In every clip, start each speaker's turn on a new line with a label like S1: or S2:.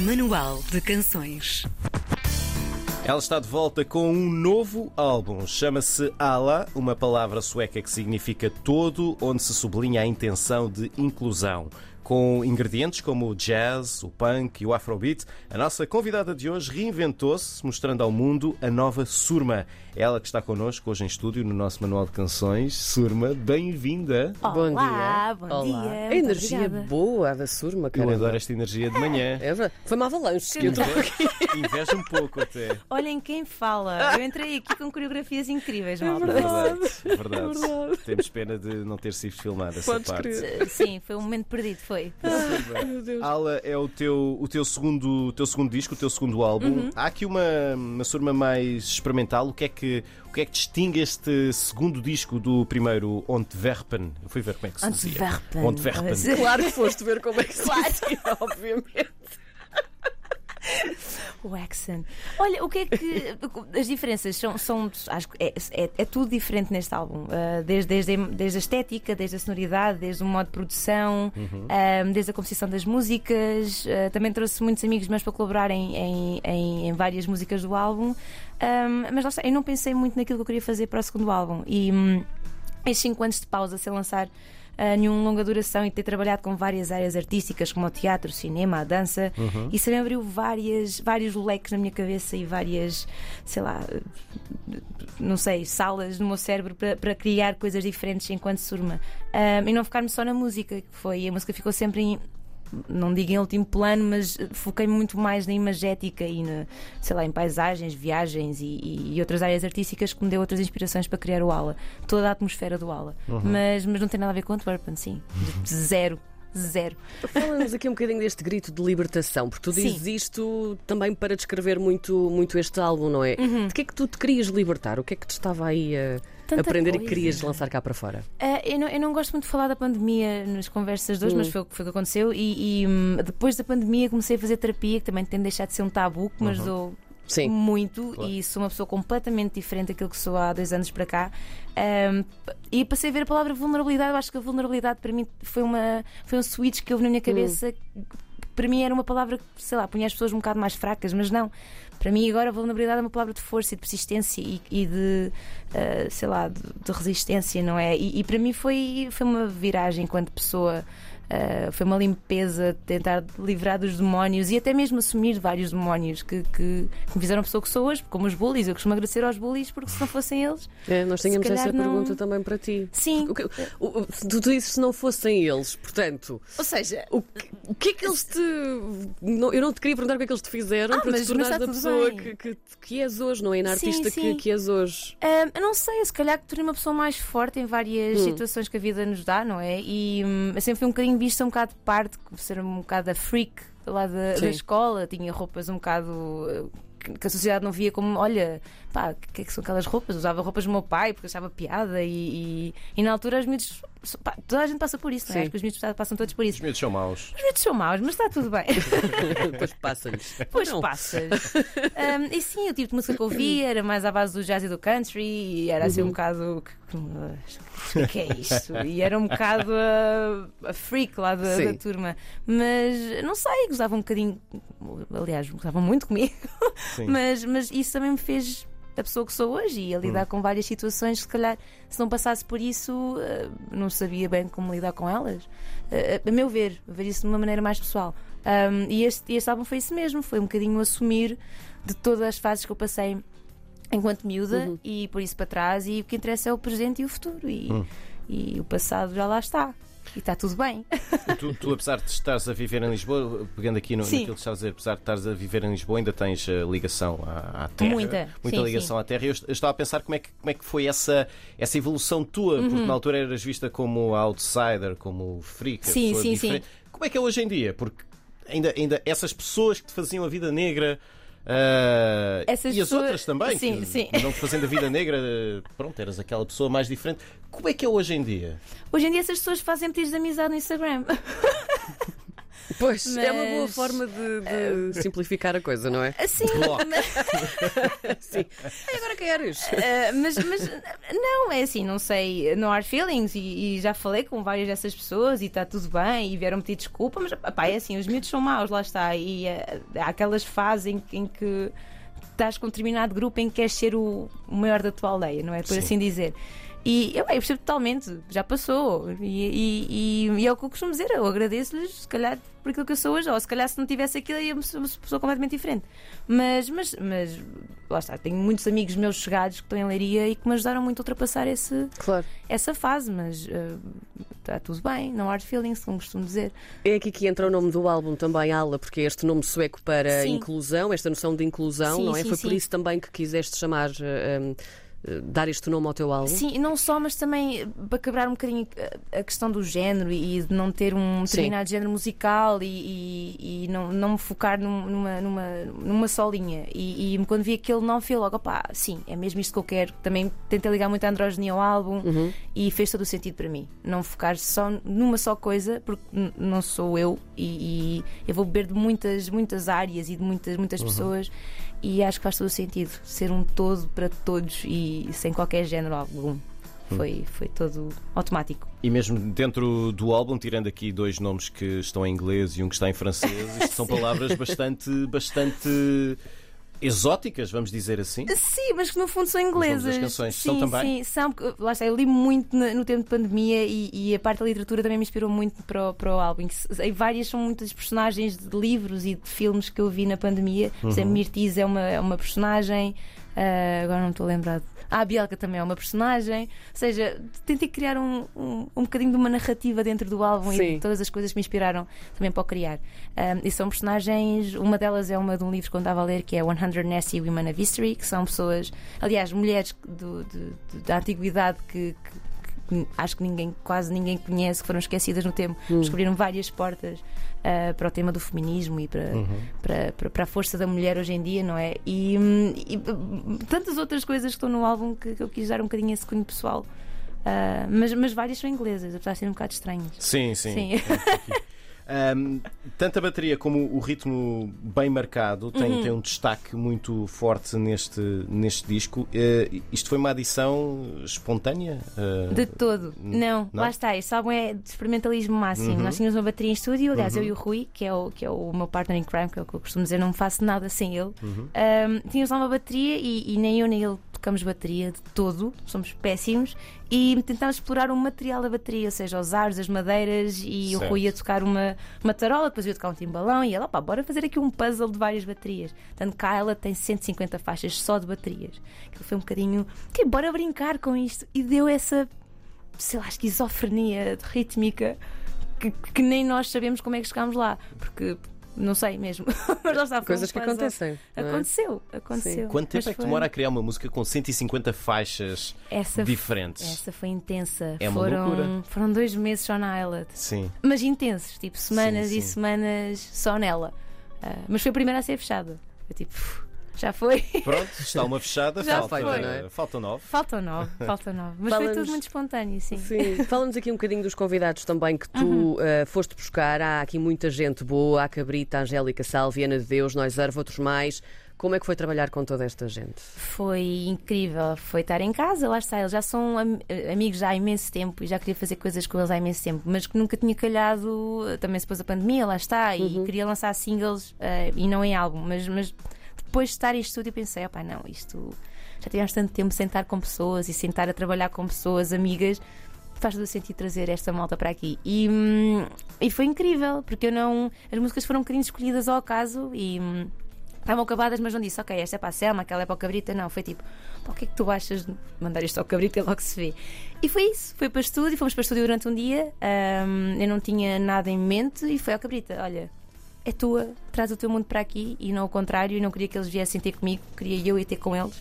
S1: Manual de Canções.
S2: Ela está de volta com um novo álbum. Chama-se Ala, uma palavra sueca que significa todo, onde se sublinha a intenção de inclusão. Com ingredientes como o jazz, o punk e o afrobeat, a nossa convidada de hoje reinventou-se, mostrando ao mundo a nova Surma. Ela que está connosco hoje em estúdio no nosso manual de canções. Surma, bem-vinda.
S3: Bom
S4: Olá,
S3: dia.
S4: bom
S3: Olá.
S4: dia,
S3: A energia
S4: obrigada.
S3: boa da Surma,
S2: Eu
S3: cara.
S2: adoro esta energia de manhã.
S3: É verdade. Foi uma avalanche. que eu
S2: invejo um pouco até.
S4: Olhem quem fala. Eu entrei aqui com coreografias incríveis, malta.
S2: É verdade, é verdade. Temos pena de não ter sido filmada essa
S3: Podes
S2: parte.
S3: crer.
S4: Sim, foi um momento perdido, foi.
S3: Meu Deus.
S2: Ala é o teu, o teu, segundo, o teu segundo disco, o teu segundo álbum.
S3: Uhum.
S2: Há aqui uma, uma surma mais experimental. O que, é que, o que é que distingue este segundo disco do primeiro Ontwerpen? Eu fui ver como é que se dizia. Ontwerpen.
S3: Claro que foste ver como é que se dizia, obviamente.
S4: O accent. Olha, o que é que. As diferenças são. são acho que é, é, é tudo diferente neste álbum. Uh, desde, desde, desde a estética, desde a sonoridade, desde o modo de produção, um, desde a composição das músicas. Uh, também trouxe muitos amigos meus para colaborarem em, em, em várias músicas do álbum. Um, mas lá está, eu não pensei muito naquilo que eu queria fazer para o segundo álbum. E hum, estes 5 anos de pausa sem lançar ah, nenhum longa duração e ter trabalhado com várias áreas artísticas, como o teatro, o cinema, a dança, isso também abriu várias, vários leques na minha cabeça e várias, sei lá, não sei, salas no meu cérebro para, para criar coisas diferentes enquanto surma. E não ficar-me só na música, que foi, a música ficou sempre em. Não digo em último plano, mas foquei-me muito mais na imagética e na, sei lá, em paisagens, viagens e, e- e outras áreas artísticas que me deu outras inspirações para criar o Ala. Toda a atmosfera do Ala. Mas, mas não tem nada a ver com Antwerpen, sim. Zero. Zero.
S3: Fala-nos aqui um bocadinho deste grito de libertação, porque tu
S4: Sim.
S3: dizes isto também para descrever muito, muito este álbum, não é? De que é que tu te querias libertar? O que é que te estava aí a
S4: Tanta
S3: aprender e
S4: coisa.
S3: que querias lançar cá para fora?
S4: Ah, eu, não, eu não gosto muito de falar da pandemia nas conversas de hoje,
S3: Hum.
S4: mas foi, o que- foi o que aconteceu. E, e, hum, depois da pandemia comecei a fazer terapia, que também tem de deixar de ser um tabu, que me ajudou
S3: Sim.
S4: muito
S2: Claro.
S4: e sou uma pessoa completamente diferente daquilo que sou há dois anos para cá. Ahm, e passei a ver a palavra vulnerabilidade. Eu acho que a vulnerabilidade para mim foi, uma, foi um switch que houve na minha cabeça. Para mim era uma palavra que, sei lá, punha as pessoas um bocado mais fracas, mas não. Para mim agora a vulnerabilidade é uma palavra de força e de persistência e, e de, ah, sei lá, de, de resistência, não é? E, e para mim foi, foi uma viragem enquanto pessoa. Uh, foi uma limpeza, tentar livrar dos demónios e até mesmo assumir vários demónios que, que, que me fizeram a pessoa que sou hoje, como os bullies. Eu costumo agradecer aos bullies porque se não fossem eles.
S3: É, nós tínhamos essa
S4: não-
S3: pergunta também para ti.
S4: Sim.
S3: O que- o- o- tu dizes se não fossem eles, portanto,
S4: Ou seja,
S3: O que, o que é que eles te. não- eu não te queria perguntar o que é que eles te fizeram
S4: Ah,
S3: para
S4: mas-
S3: te tornares a pessoa que, que, que és hoje, não é? Na
S4: Sim,
S3: artista que,
S4: sim.
S3: que és hoje.
S4: hum, eu não sei, se calhar que tornei uma pessoa mais forte em várias
S3: Hum.
S4: situações que a vida nos dá, não é? E hum, eu sempre fui um bocadinho vista um bocado de parte, ser um bocado a freak lá da,
S3: Sim.
S4: da escola, tinha roupas um bocado. uh, que que a sociedade não via como, olha, pá, o que é que são aquelas roupas? Usava roupas do meu pai porque achava piada e, e, e na altura os miúdos, toda a gente passa por isso, não é? Acho que os miúdos passam todos por isso.
S2: Os miúdos são maus.
S4: Os miúdos são maus, mas está tudo bem.
S3: Depois passa-lhes.
S4: Pois
S3: Não.
S4: passas. Um, e sim, o tipo de música que ouvia era mais à base do jazz e do country e era assim um bocado. O que é isto? E era um bocado a, a freak lá da, da turma. Mas não sei, gostava um bocadinho. Aliás, gostava muito comigo.
S2: Sim.
S4: Mas, mas isso também me fez a pessoa que sou hoje e a lidar com várias situações. Se calhar, se não passasse por isso, eh, não sabia bem como lidar com elas. Eh, a meu ver, ver isso de uma maneira mais pessoal. Um, e este, este álbum foi isso mesmo, foi um bocadinho assumir de todas as fases que eu passei enquanto miúda e por isso para trás. E o que interessa é o presente e o futuro. E, e o passado já lá está. E está tudo bem.
S2: Tu, tu, apesar de estares a viver em Lisboa, pegando aqui no,
S4: Sim.
S2: naquilo que estavas a dizer, apesar de estares a viver em Lisboa, ainda tens eh, ligação à, à terra.
S4: Muita.
S2: Muita
S4: Sim,
S2: ligação à terra. Eu, eu estava a pensar como é que, como é que foi essa, essa evolução tua,
S4: Uhum.
S2: porque na altura eras vista como outsider, como freak.
S4: Sim, sim,
S2: diferente. Como é que é hoje em dia? Porque ainda, ainda essas pessoas que te faziam a vida negra.
S4: Essas
S2: e as
S4: pessoas-
S2: outras também,
S4: Sim,
S2: que
S4: sim.
S2: não fazendo a vida negra, pronto, eras aquela pessoa mais diferente. Como é que é hoje em dia?
S4: Hoje em dia essas pessoas fazem pedidos de amizade no Instagram.
S3: Pois, é uma boa
S4: Mas-
S3: forma de, de simplificar a coisa, não é?
S4: Assim,
S2: Bloco.
S3: Sim. E agora queres?
S4: Uh, mas, mas não, é assim, não sei, no hard feelings e, e já falei com várias dessas pessoas e está tudo bem e vieram pedir desculpa, mas pá, é assim, os miúdos são maus, lá está. E uh, há aquelas fases em, que- em que estás com um determinado grupo em que queres ser o, o maior da tua aldeia, não é? Por
S2: Sim.
S4: assim dizer. E eu, eu percebo totalmente, já passou. E, e, e- e é o que eu costumo dizer, eu agradeço-lhes, se calhar, por aquilo que eu sou hoje, ou se calhar se não tivesse aquilo, eu ia ser uma pessoa completamente diferente. Mas, mas, mas lá está, tenho muitos amigos meus chegados que estão em Leiria e que me ajudaram muito a ultrapassar esse,
S3: Claro.
S4: essa fase, mas está tudo bem, não hard feelings, como costumo dizer.
S3: É aqui que entra o nome do álbum também, Ala, porque é este nome sueco para
S4: Sim.
S3: inclusão, esta noção de inclusão,
S4: Sim,
S3: não é?
S4: sim,
S3: Foi por isso também que quiseste chamar, eh, um, eh, dar este nome ao teu álbum?
S4: Sim, não só, mas também eh, para quebrar um bocadinho a- a questão do género e de não ter um
S3: Sim.
S4: determinado género musical e, e- e não, não me focar num- numa, numa, numa só linha. E, e quando vi aquele não fui logo, opá, sim, é mesmo isto que eu quero. Também tentei ligar muito a androginia ao álbum
S3: Uhum.
S4: e fez todo o sentido para mim. Não focar só numa só coisa, porque não sou eu e, e eu vou beber de muitas, muitas áreas e de muitas, muitas pessoas. E acho que faz todo o sentido ser um todo para todos e sem qualquer género algum. Foi, foi todo automático.
S2: E mesmo dentro do álbum, tirando aqui dois nomes que estão em inglês e um que está em francês, isto são palavras bastante, bastante exóticas, vamos dizer assim.
S4: Sim, mas que no fundo são inglesas.
S2: canções
S4: sim,
S2: são também?
S4: Sim, são. porque, Lá está, eu li muito no tempo de pandemia e, e a parte da literatura também me inspirou muito para, o- para o álbum. E várias são muitas personagens de livros e de filmes que eu vi na pandemia. Por
S2: Uhum.
S4: exemplo, Mirtiz é uma, é uma personagem. ah, agora não estou a lembrar. A Bielka também é uma personagem. Ou seja, tentei criar um, um, um bocadinho de uma narrativa dentro do álbum
S3: Sim.
S4: e de todas as coisas que me inspiraram também para o criar. Ah, e são personagens, uma delas é uma de um livro que eu andava a ler que é 100 Nasty Women of History, que são pessoas, aliás, mulheres do- de- de- da antiguidade que, que- que acho que ninguém, quase ninguém conhece, que foram esquecidas no tempo, descobriram várias portas ah, para o tema do feminismo e para, para, para, para a força da mulher hoje em dia, não é? E, e, tantas outras coisas que estão no álbum que, que eu quis dar um bocadinho esse cunho pessoal. Ah, mas, mas várias são inglesas, apesar de serem um bocado estranhas.
S2: Sim, sim.
S4: Sim.
S2: Ahm, tanto a bateria como o ritmo bem marcado tem,
S4: Uhum.
S2: tem um destaque muito forte neste, neste disco. Eh, isto foi uma adição espontânea? Eh,
S4: De todo. Não,
S2: não?
S4: lá está. Este álbum é de experimentalismo máximo.
S2: Uhum.
S4: Nós tínhamos uma bateria em estúdio, aliás, eu e o Rui, que é o, que é o meu partner in crime, que é o que eu costumo dizer, não faço nada sem ele.
S2: Uhum.
S4: Um, tínhamos lá uma bateria e, e nem eu nem ele tocamos bateria de todo, somos péssimos. E tentámos explorar o material da bateria, ou seja, os aros, as madeiras, e
S2: Certo.
S4: o Rui ia tocar uma, uma tarola, depois ia tocar um timbalão, e ela, pá, bora fazer aqui um puzzle de várias baterias. Tanto cá ela tem 150 faixas só de baterias. Aquilo foi um bocadinho, ok, bora brincar com isto. E deu essa, sei lá, esquizofrenia rítmica que, que nem nós sabemos como é que chegámos lá. Porque não sei mesmo. Mas lá está,
S3: Coisas que
S4: puzzle.
S3: acontecem. é?
S4: Aconteceu, aconteceu.
S2: Quanto tempo
S4: Mas
S2: é que
S4: foi-
S2: demora a criar uma música com 150 faixas
S4: essa,
S2: diferentes?
S4: essa foi intensa.
S2: É uma loucura.
S4: foram, foram dois meses só na Islet.
S2: Sim.
S4: Mas intensos, tipo semanas
S2: Sim,
S4: e
S2: sim.
S4: semanas só nela. Ah, mas foi a primeira a ser fechada. Foi tipo, já foi.
S2: Pronto, está uma fechada,
S4: Já
S2: falta,
S3: foi, não é?
S2: faltam nove.
S4: Faltam nove, faltam nove. Mas foi
S3: Fala-nos-
S4: tudo muito espontâneo, sim.
S3: Sim, fala-nos aqui um bocadinho dos convidados também que tu
S4: Uhum.
S3: eh, foste buscar. Há aqui muita gente boa, a Cabrita, a Angélica Salve, Ana de Deus, nós outros mais. Como é que foi trabalhar com toda esta gente?
S4: Foi incrível, foi estar em casa, lá está. Eles já são am- amigos já há imenso tempo e já queria fazer coisas com eles há imenso tempo, mas que nunca tinha calhado, também se pôs a pandemia, lá está, e queria lançar singles eh, e não em álbum, mas, mas depois de estar em estúdio pensei, opá, não, isto já tivemos tanto tempo sem estar com pessoas e sentar a trabalhar com pessoas, amigas. Faz todo sentido trazer esta malta para aqui. E, hum, e foi incrível, porque eu não. As músicas foram um bocadinho escolhidas ao acaso e. hum, Estavam acabadas, mas não disse, ok, esta é para a Selma, aquela é para o Cabrita. Não, foi tipo, o que é que tu achas de mandar isto ao Cabrita e logo se vê? E foi isso, foi para estúdio, fomos para estúdio durante um dia. hum, eu não tinha nada em mente e foi ao Cabrita. Olha, é tua, traz o teu mundo para aqui e não o contrário. E não queria que eles viessem ter comigo, queria eu ir ter com eles.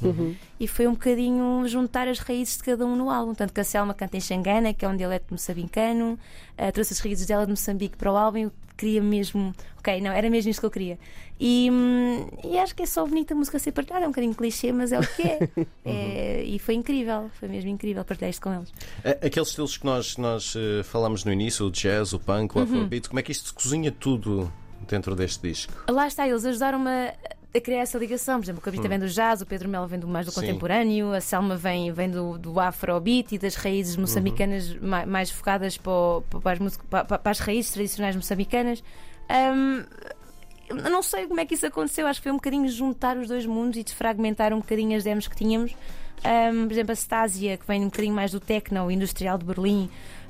S4: E foi um bocadinho juntar as raízes de cada um no álbum. Tanto que a Selma canta em Xangana, que é um dialeto moçambicano, uh, trouxe as raízes dela de Moçambique para o álbum. Eu queria mesmo, ok, não, era mesmo isto que eu queria. E, hum, e acho que é só bonita a música ser partilhada, é um bocadinho clichê, mas é o que é. É, e foi incrível, foi mesmo incrível partilhar isto com eles.
S2: A- Aqueles estilos que nós, nós eh, falámos no início, o jazz, o punk, o afrobeat, como é que isto se cozinha tudo dentro deste disco?
S4: Lá está, eles ajudaram-me a, criar essa ligação. Por exemplo, o Cabrita vem do jazz, o Pedro Melo vem do mais do
S2: Sim.
S4: contemporâneo, a Selma vem, vem do, do afrobeat e das raízes moçambicanas ma- mais, focadas para, o- para as, para- para as raízes tradicionais moçambicanas. Hum, eu não sei como é que isso aconteceu, acho que foi um bocadinho juntar os dois mundos e desfragmentar um bocadinho as demos que tínhamos. Hum, por exemplo, a Stasia, que vem um bocadinho mais do techno industrial de Berlim.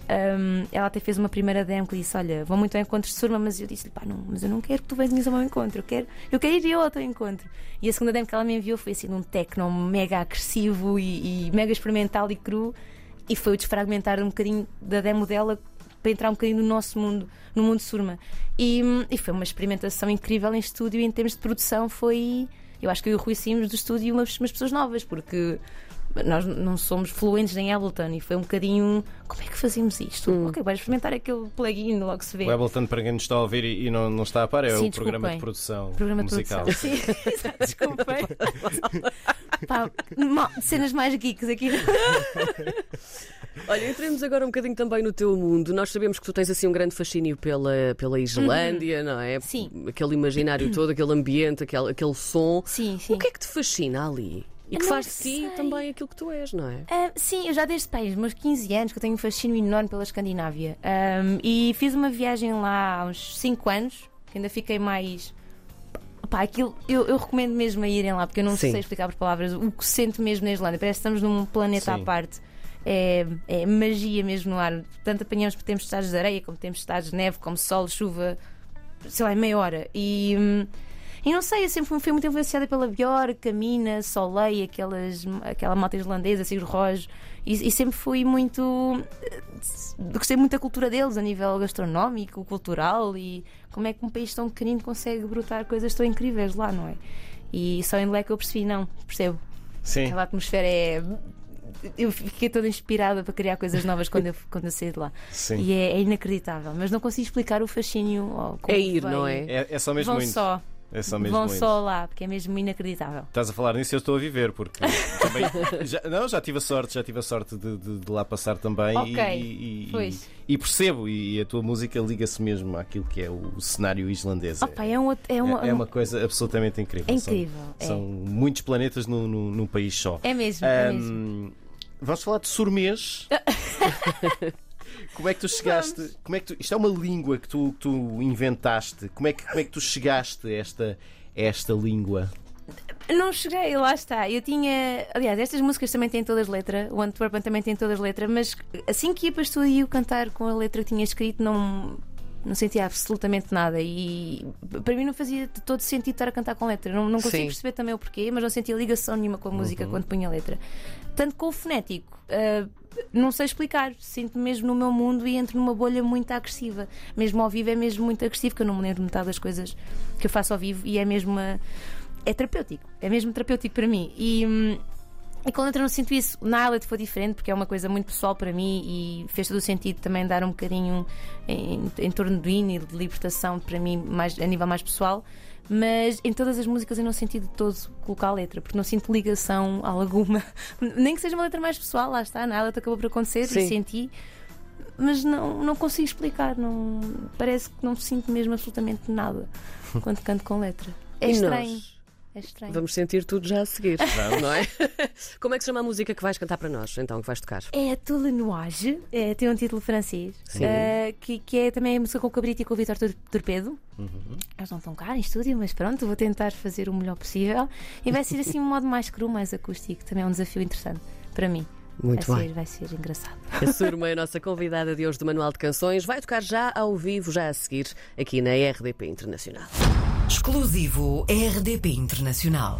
S4: Hum, ela até fez uma primeira demo que disse: Olha, vou muito ao encontro de Surma, mas eu disse-lhe: Pá, não, mas eu não quero que tu venhas ao meu encontro, eu quero, eu quero ir eu ao teu encontro. E a segunda demo que ela me enviou foi assim: um techno mega agressivo e, e mega experimental e cru. E foi o desfragmentar um bocadinho da demo dela para entrar um bocadinho no nosso mundo, no mundo Surma. E, e foi uma experimentação incrível em estúdio e em termos de produção foi. Eu acho que eu e o Rui saímos do estúdio umas, umas pessoas novas, porque nós não somos fluentes em Ableton e foi um bocadinho. Como é que fazemos isto? Ok, vais experimentar aquele plugin, logo se vê.
S2: O Ableton, para quem nos está a ouvir e e não, não está a par, é
S4: Sim,
S2: o programa de produção
S4: Programa de
S2: musical.
S4: produção. Sim, desculpem. Pá, mal- cenas mais geeks aqui.
S3: Olha, entremos agora um bocadinho também no teu mundo. Nós sabemos que tu tens assim um grande fascínio pela, pela Islândia, não é?
S4: Sim.
S3: Aquele imaginário todo, aquele ambiente, aquele, aquele som.
S4: Sim, sim.
S3: O que é que te fascina ali? E que faz de ti também aquilo que tu és, não é?
S4: Ah, sim, eu já desde pai, meus 15 anos, que eu tenho um fascínio enorme pela Escandinávia. Ahm, e fiz uma viagem lá há uns 5 anos, que ainda fiquei mais. Pá, aquilo, eu, eu recomendo mesmo a irem lá, porque eu não
S3: Sim.
S4: sei explicar por palavras o que sinto mesmo na Islândia. Parece que estamos num planeta
S2: Sim.
S4: à parte. É, é magia mesmo no ar. Tanto apanhamos porque temos estados de areia, como temos estados de neve, como sol, chuva, sei lá, em meia hora. E, hum, e não sei, eu sempre fui, muito influenciada pela Björk, a Mina, Soleil, aquelas, aquela malta irlandesa, Sigur Rós, e, e sempre fui muito. eh, Gostei muito da cultura deles a nível gastronómico, cultural e como é que um país tão pequenino consegue brotar coisas tão incríveis lá, não é? E só em Leque eu percebi, não, percebo.
S2: Sim.
S4: Aquela atmosfera é. Eu fiquei toda inspirada para criar coisas novas quando eu, quando eu saí de lá.
S2: Sim.
S4: E é, é inacreditável, mas não consigo explicar o fascínio. ou como
S3: É ir, não é?
S2: É, é só mesmo
S4: Vão
S2: muito.
S4: só,
S2: É só mesmo
S4: vão
S2: muito.
S4: só lá, porque é mesmo inacreditável.
S2: Estás a falar nisso, eu estou a viver, porque também. já, não, já tive a sorte, já tive a sorte de, de- de lá passar também
S4: Ok,
S2: e, e-
S4: pois.
S2: e percebo, e a tua música liga-se mesmo àquilo que é o cenário islandês.
S4: Opa, é, um, é,
S2: É-
S4: uma,
S2: é uma coisa absolutamente incrível.
S4: é
S2: São-
S4: incrível. é.
S2: São, muitos planetas num, num- num país só.
S4: É mesmo, é mesmo.
S2: Vamos falar de surmês. Como é que tu chegaste? Como é que tu, isto é uma língua que tu, que tu inventaste. Como é, que, como é que tu chegaste a esta, a esta língua?
S4: Não cheguei, lá está. Eu tinha. Aliás, estas músicas também têm todas letra. O Antwerpen também tem todas letra, mas assim que ia para o estúdio cantar com a letra que tinha escrito, não. Não sentia absolutamente nada e para mim não fazia todo sentido estar a cantar com letra. Não, não consigo
S3: Sim.
S4: perceber também o porquê, mas não sentia ligação nenhuma com a música quando punha a letra. Tanto com o fonético, ah, não sei explicar. Sinto mesmo no meu mundo e entro numa bolha muito agressiva. Mesmo ao vivo é mesmo muito agressivo, que eu não me lembro metade das coisas que eu faço ao vivo e é mesmo uma é terapêutico, é mesmo terapêutico para mim. E, hum, e com a letra não sinto isso. Na Islet foi diferente porque é uma coisa muito pessoal para mim e fez todo o sentido também dar um bocadinho em, em torno do hino e de libertação para mim mais, a nível mais pessoal. Mas em todas as músicas eu não senti de todo colocar a letra, porque não sinto ligação alguma. Nem que seja uma letra mais pessoal, lá está, na Islet acabou por acontecer
S3: Sim.
S4: e senti. Mas não, não consigo explicar, não, parece que não sinto mesmo absolutamente nada quando canto com letra. É
S3: E
S4: estranho.
S3: nós?
S4: É estranho.
S3: Vamos sentir tudo já a seguir, não é? Como é que se chama a música que vais cantar para nós, então, que vais tocar?
S4: É a Tule Nuage, é, tem um título francês,
S3: Sim.
S4: eh, que, que é também a música com o Cabrito e com o Vitor Tor- Torpedo. Eles não estão cá em estúdio, mas pronto, vou tentar fazer o melhor possível. E vai ser assim um modo mais cru, mais acústico. Também é um desafio interessante para mim.
S3: Muito
S4: vai,
S3: bem.
S4: Ser, vai ser engraçado.
S3: A Surma é a nossa convidada de hoje do Manual de Canções. Vai tocar já ao vivo, já a seguir, aqui na RDP Internacional.
S1: Exclusivo RDP Internacional.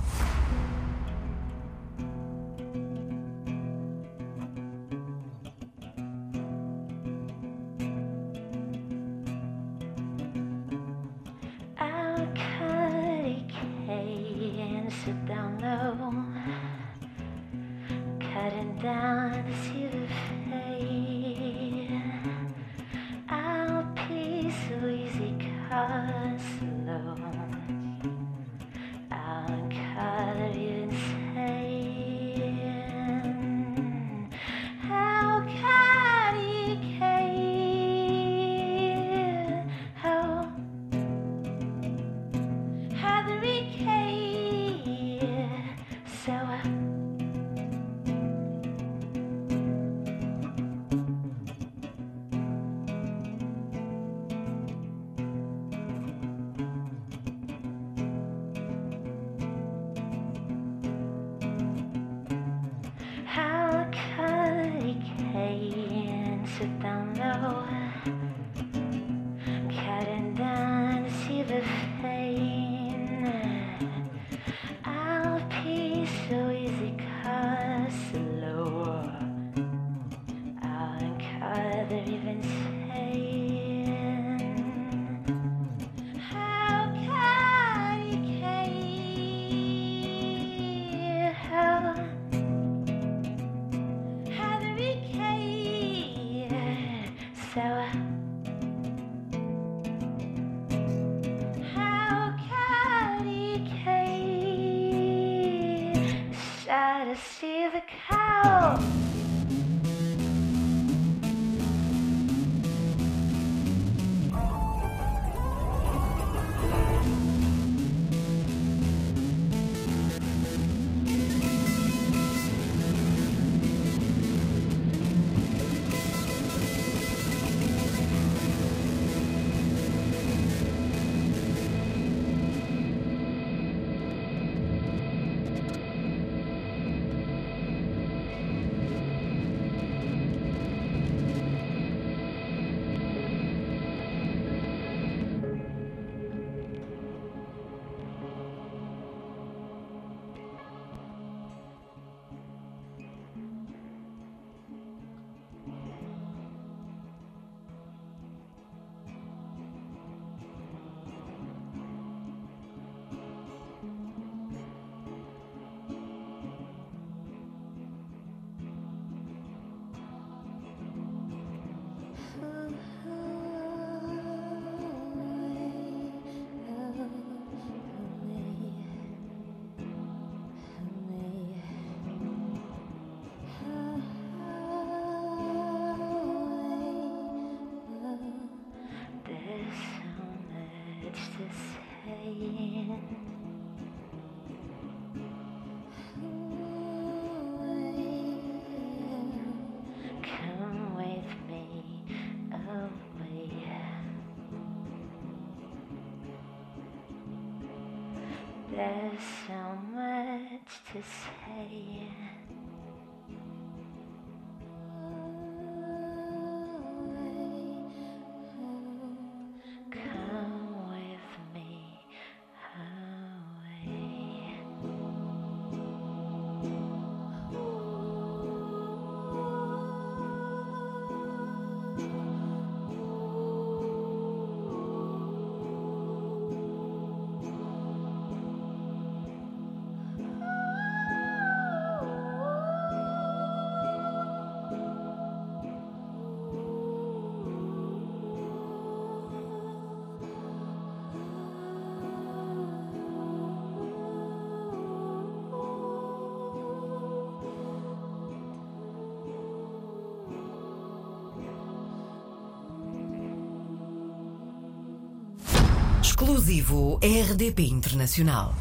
S4: 在吗？There's so much to say.
S1: exclusivo RDP Internacional.